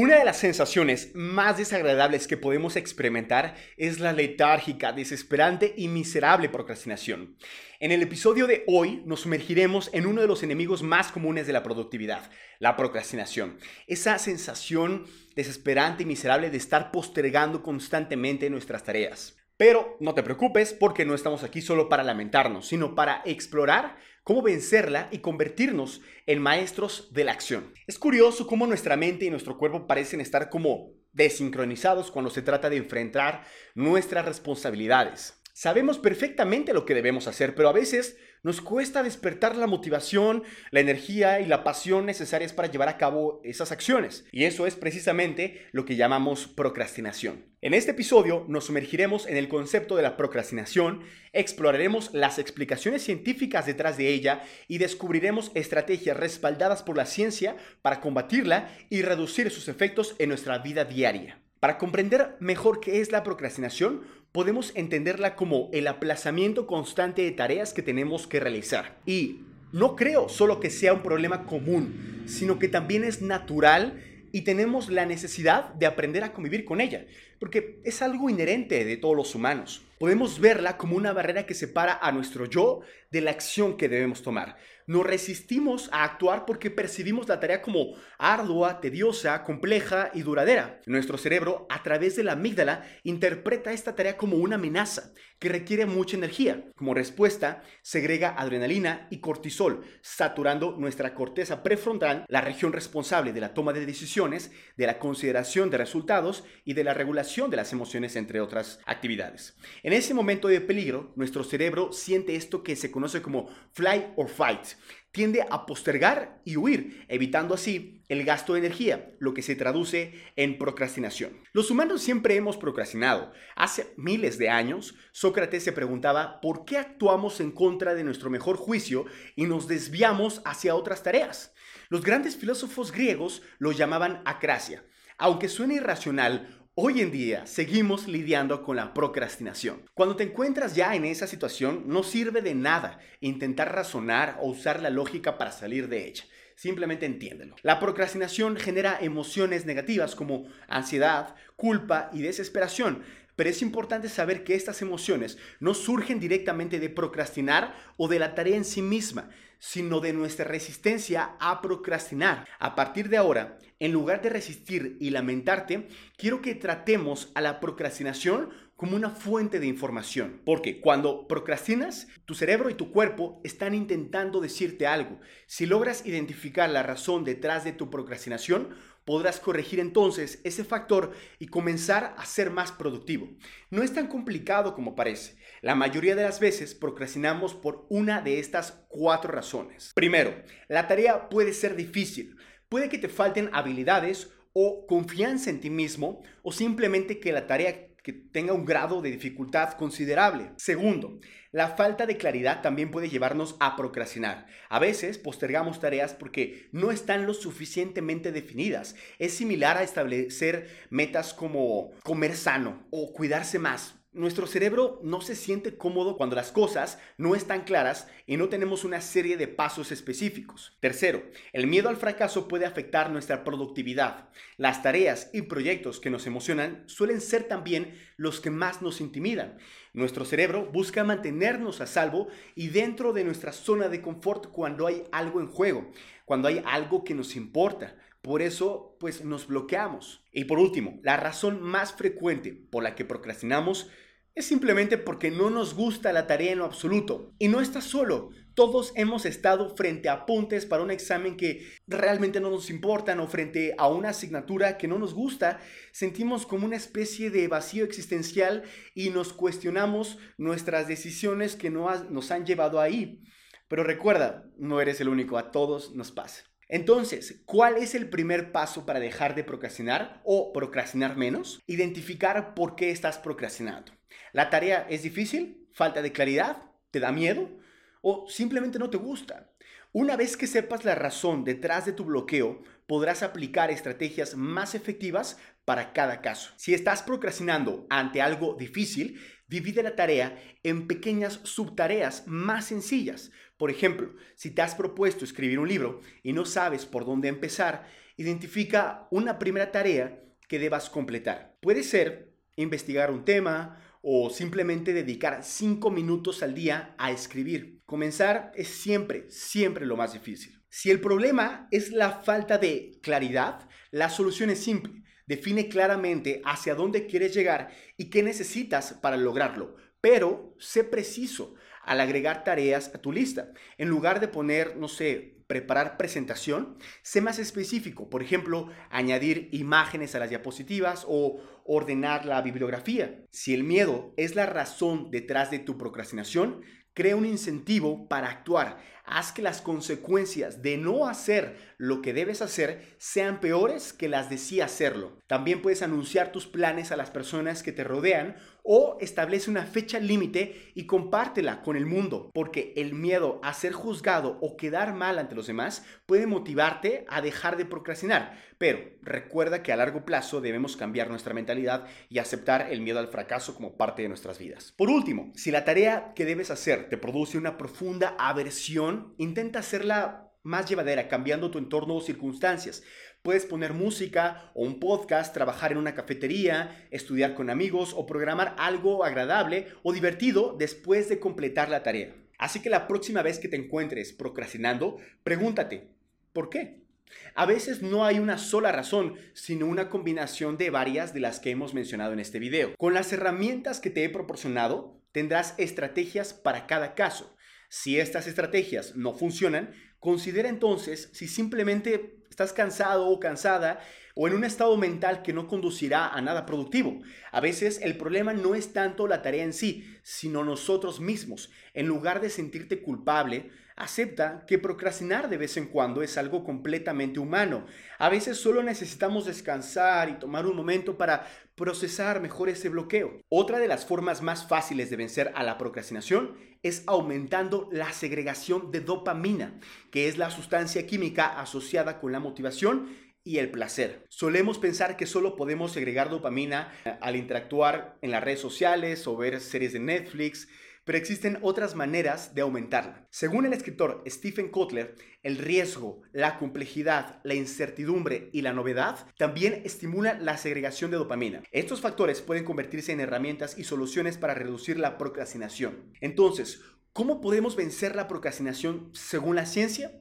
Una de las sensaciones más desagradables que podemos experimentar es la letárgica, desesperante y miserable procrastinación. En el episodio de hoy nos sumergiremos en uno de los enemigos más comunes de la productividad, la procrastinación. Esa sensación desesperante y miserable de estar postergando constantemente nuestras tareas. Pero no te preocupes porque no estamos aquí solo para lamentarnos, sino para explorar cómo vencerla y convertirnos en maestros de la acción. Es curioso cómo nuestra mente y nuestro cuerpo parecen estar como desincronizados cuando se trata de enfrentar nuestras responsabilidades. Sabemos perfectamente lo que debemos hacer, pero a veces nos cuesta despertar la motivación, la energía y la pasión necesarias para llevar a cabo esas acciones. Y eso es precisamente lo que llamamos procrastinación. En este episodio nos sumergiremos en el concepto de la procrastinación, exploraremos las explicaciones científicas detrás de ella y descubriremos estrategias respaldadas por la ciencia para combatirla y reducir sus efectos en nuestra vida diaria. Para comprender mejor qué es la procrastinación, podemos entenderla como el aplazamiento constante de tareas que tenemos que realizar. Y no creo solo que sea un problema común, sino que también es natural y tenemos la necesidad de aprender a convivir con ella, porque es algo inherente de todos los humanos. Podemos verla como una barrera que separa a nuestro yo de la acción que debemos tomar. Nos resistimos a actuar porque percibimos la tarea como ardua, tediosa, compleja y duradera. Nuestro cerebro, a través de la amígdala, interpreta esta tarea como una amenaza que requiere mucha energía. Como respuesta, segrega adrenalina y cortisol, saturando nuestra corteza prefrontal, la región responsable de la toma de decisiones, de la consideración de resultados y de la regulación de las emociones, entre otras actividades. En ese momento de peligro, nuestro cerebro siente esto que se conoce como fly or fight. Tiende a postergar y huir, evitando así el gasto de energía, lo que se traduce en procrastinación. Los humanos siempre hemos procrastinado. Hace miles de años, Sócrates se preguntaba por qué actuamos en contra de nuestro mejor juicio y nos desviamos hacia otras tareas. Los grandes filósofos griegos lo llamaban acracia. Aunque suene irracional, Hoy en día seguimos lidiando con la procrastinación. Cuando te encuentras ya en esa situación, no sirve de nada intentar razonar o usar la lógica para salir de ella. Simplemente entiéndelo. La procrastinación genera emociones negativas como ansiedad, culpa y desesperación, pero es importante saber que estas emociones no surgen directamente de procrastinar o de la tarea en sí misma, sino de nuestra resistencia a procrastinar. A partir de ahora, en lugar de resistir y lamentarte, quiero que tratemos a la procrastinación como una fuente de información. Porque cuando procrastinas, tu cerebro y tu cuerpo están intentando decirte algo. Si logras identificar la razón detrás de tu procrastinación, podrás corregir entonces ese factor y comenzar a ser más productivo. No es tan complicado como parece. La mayoría de las veces procrastinamos por una de estas cuatro razones. Primero, la tarea puede ser difícil. Puede que te falten habilidades o confianza en ti mismo o simplemente que la tarea tenga un grado de dificultad considerable. Segundo, la falta de claridad también puede llevarnos a procrastinar. A veces postergamos tareas porque no están lo suficientemente definidas. Es similar a establecer metas como comer sano o cuidarse más. Nuestro cerebro no se siente cómodo cuando las cosas no están claras y no tenemos una serie de pasos específicos. Tercero, el miedo al fracaso puede afectar nuestra productividad. Las tareas y proyectos que nos emocionan suelen ser también los que más nos intimidan. Nuestro cerebro busca mantenernos a salvo y dentro de nuestra zona de confort cuando hay algo en juego, cuando hay algo que nos importa. Por eso, pues nos bloqueamos. Y por último, la razón más frecuente por la que procrastinamos es simplemente porque no nos gusta la tarea en lo absoluto. Y no estás solo. Todos hemos estado frente a apuntes para un examen que realmente no nos importan o frente a una asignatura que no nos gusta. Sentimos como una especie de vacío existencial y nos cuestionamos nuestras decisiones que no nos han llevado ahí. Pero recuerda, no eres el único, a todos nos pasa. Entonces, ¿cuál es el primer paso para dejar de procrastinar o procrastinar menos? Identificar por qué estás procrastinando. ¿La tarea es difícil? ¿Falta de claridad? ¿Te da miedo? ¿O simplemente no te gusta? Una vez que sepas la razón detrás de tu bloqueo, podrás aplicar estrategias más efectivas para cada caso. Si estás procrastinando ante algo difícil, divide la tarea en pequeñas subtareas más sencillas. Por ejemplo, si te has propuesto escribir un libro y no sabes por dónde empezar, Identifica una primera tarea que debas completar. Puede ser investigar un tema o simplemente dedicar cinco minutos al día a escribir. Comenzar es siempre, siempre lo más difícil. Si el problema es la falta de claridad, la solución es simple. Define claramente hacia dónde quieres llegar y qué necesitas para lograrlo, pero sé preciso al agregar tareas a tu lista. En lugar de poner, no sé, preparar presentación, sé más específico. Por ejemplo, añadir imágenes a las diapositivas o ordenar la bibliografía. Si el miedo es la razón detrás de tu procrastinación, crea un incentivo para actuar. Haz que las consecuencias de no hacer lo que debes hacer sean peores que las de sí hacerlo. También puedes anunciar tus planes a las personas que te rodean o establece una fecha límite y compártela con el mundo, porque el miedo a ser juzgado o quedar mal ante los demás puede motivarte a dejar de procrastinar. Pero recuerda que a largo plazo debemos cambiar nuestra mentalidad y aceptar el miedo al fracaso como parte de nuestras vidas. Por último, si la tarea que debes hacer te produce una profunda aversión, intenta hacerla más llevadera, cambiando tu entorno o circunstancias. Puedes poner música o un podcast, trabajar en una cafetería, estudiar con amigos o programar algo agradable o divertido después de completar la tarea. Así que la próxima vez que te encuentres procrastinando, pregúntate, ¿por qué? A veces no hay una sola razón, sino una combinación de varias de las que hemos mencionado en este video. Con las herramientas que te he proporcionado, tendrás estrategias para cada caso. Si estas estrategias no funcionan, considera entonces si simplemente estás cansado o cansada o en un estado mental que no conducirá a nada productivo. A veces el problema no es tanto la tarea en sí, sino nosotros mismos. En lugar de sentirte culpable, acepta que procrastinar de vez en cuando es algo completamente humano. A veces solo necesitamos descansar y tomar un momento para procesar mejor ese bloqueo. Otra de las formas más fáciles de vencer a la procrastinación es aumentando la segregación de dopamina, que es la sustancia química asociada con la motivación y el placer. Solemos pensar que solo podemos segregar dopamina eh, al interactuar en las redes sociales o ver series de Netflix, pero existen otras maneras de aumentarla. Según el escritor Stephen Kotler, el riesgo, la complejidad, la incertidumbre y la novedad también estimulan la segregación de dopamina. Estos factores pueden convertirse en herramientas y soluciones para reducir la procrastinación. Entonces, ¿cómo podemos vencer la procrastinación según la ciencia?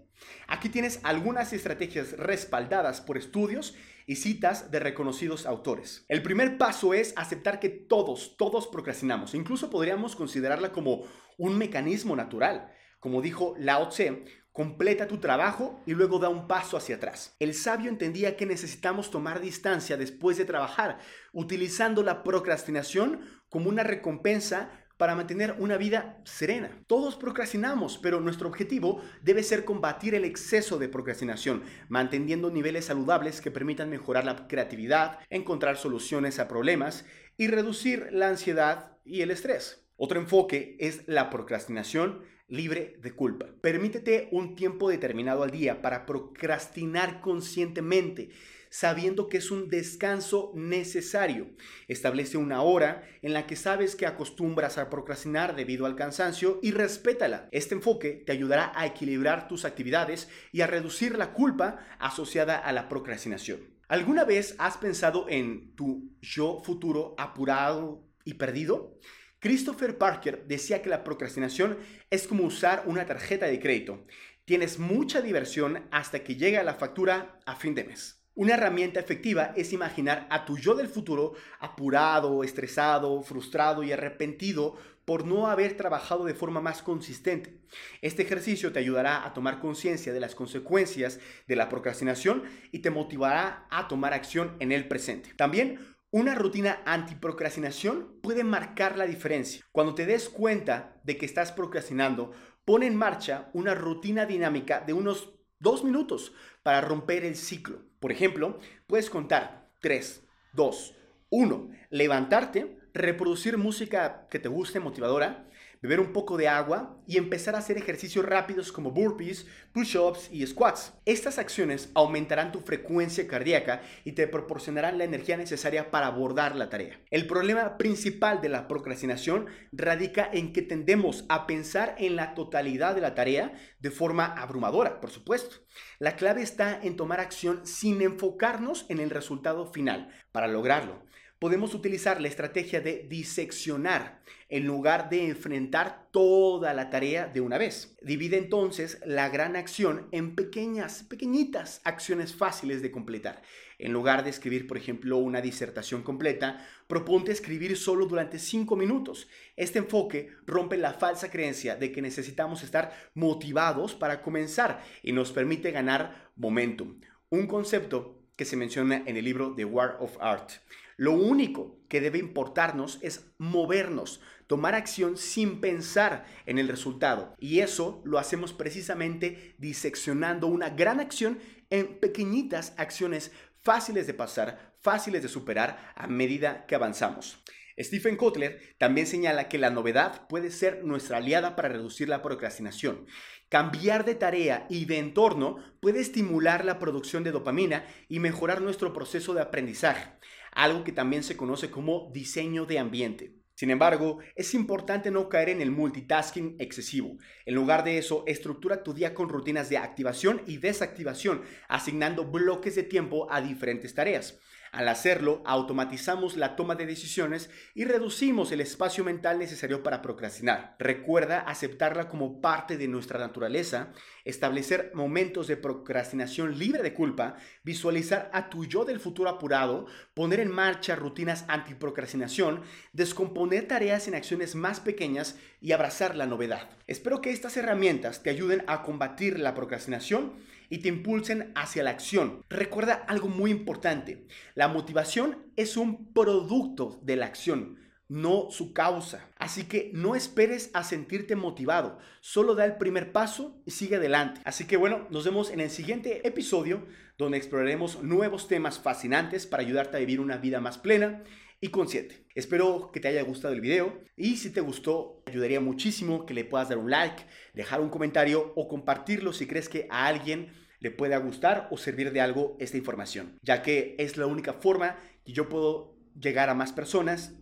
Aquí tienes algunas estrategias respaldadas por estudios y citas de reconocidos autores. El primer paso es aceptar que todos, todos procrastinamos. Incluso podríamos considerarla como un mecanismo natural. Como dijo Lao Tse, completa tu trabajo y luego da un paso hacia atrás. El sabio entendía que necesitamos tomar distancia después de trabajar, utilizando la procrastinación como una recompensa para mantener una vida serena. Todos procrastinamos, pero nuestro objetivo debe ser combatir el exceso de procrastinación, manteniendo niveles saludables que permitan mejorar la creatividad, encontrar soluciones a problemas y reducir la ansiedad y el estrés. Otro enfoque es la procrastinación libre de culpa. Permítete un tiempo determinado al día para procrastinar conscientemente sabiendo que es un descanso necesario. Establece una hora en la que sabes que acostumbras a procrastinar debido al cansancio y respétala. Este enfoque te ayudará a equilibrar tus actividades y a reducir la culpa asociada a la procrastinación. ¿Alguna vez has pensado en tu yo futuro apurado y perdido? Christopher Parker decía que la procrastinación es como usar una tarjeta de crédito. Tienes mucha diversión hasta que llega la factura a fin de mes. Una herramienta efectiva es imaginar a tu yo del futuro apurado, estresado, frustrado y arrepentido por no haber trabajado de forma más consistente. Este ejercicio te ayudará a tomar conciencia de las consecuencias de la procrastinación y te motivará a tomar acción en el presente. También una rutina antiprocrastinación puede marcar la diferencia. Cuando te des cuenta de que estás procrastinando, pon en marcha una rutina dinámica de unos dos minutos para romper el ciclo. Por ejemplo, puedes contar 3, 2, 1, levantarte, reproducir música que te guste, motivadora, beber un poco de agua y empezar a hacer ejercicios rápidos como burpees, push-ups y squats. Estas acciones aumentarán tu frecuencia cardíaca y te proporcionarán la energía necesaria para abordar la tarea. El problema principal de la procrastinación radica en que tendemos a pensar en la totalidad de la tarea de forma abrumadora, por supuesto. La clave está en tomar acción sin enfocarnos en el resultado final. Para lograrlo, podemos utilizar la estrategia de diseccionar en lugar de enfrentar toda la tarea de una vez. Divide entonces la gran acción en pequeñas, pequeñitas acciones fáciles de completar. En lugar de escribir, por ejemplo, una disertación completa, proponte escribir solo durante cinco minutos. Este enfoque rompe la falsa creencia de que necesitamos estar motivados para comenzar y nos permite ganar momentum. Un concepto que se menciona en el libro The War of Art. Lo único que debe importarnos es movernos, tomar acción sin pensar en el resultado. Y eso lo hacemos precisamente diseccionando una gran acción en pequeñitas acciones fáciles de pasar, fáciles de superar a medida que avanzamos. Stephen Kotler también señala que la novedad puede ser nuestra aliada para reducir la procrastinación. Cambiar de tarea y de entorno puede estimular la producción de dopamina y mejorar nuestro proceso de aprendizaje algo que también se conoce como diseño de ambiente. Sin embargo, es importante no caer en el multitasking excesivo. En lugar de eso, estructura tu día con rutinas de activación y desactivación, asignando bloques de tiempo a diferentes tareas. Al hacerlo, automatizamos la toma de decisiones y reducimos el espacio mental necesario para procrastinar. Recuerda aceptarla como parte de nuestra naturaleza, establecer momentos de procrastinación libre de culpa, visualizar a tu yo del futuro apurado, poner en marcha rutinas antiprocrastinación, descomponer tareas en acciones más pequeñas y abrazar la novedad. Espero que estas herramientas te ayuden a combatir la procrastinación y te impulsen hacia la acción. Recuerda algo muy importante. La motivación es un producto de la acción no su causa. Así que no esperes a sentirte motivado, solo da el primer paso y sigue adelante. Así que bueno, nos vemos en el siguiente episodio donde exploraremos nuevos temas fascinantes para ayudarte a vivir una vida más plena y consciente. Espero que te haya gustado el video y si te gustó, ayudaría muchísimo que le puedas dar un like, dejar un comentario o compartirlo si crees que a alguien le pueda gustar o servir de algo esta información, ya que es la única forma que yo puedo llegar a más personas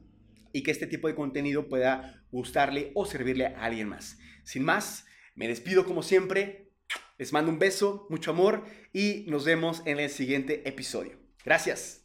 y que este tipo de contenido pueda gustarle o servirle a alguien más. Sin más, me despido como siempre, les mando un beso, mucho amor y nos vemos en el siguiente episodio. Gracias.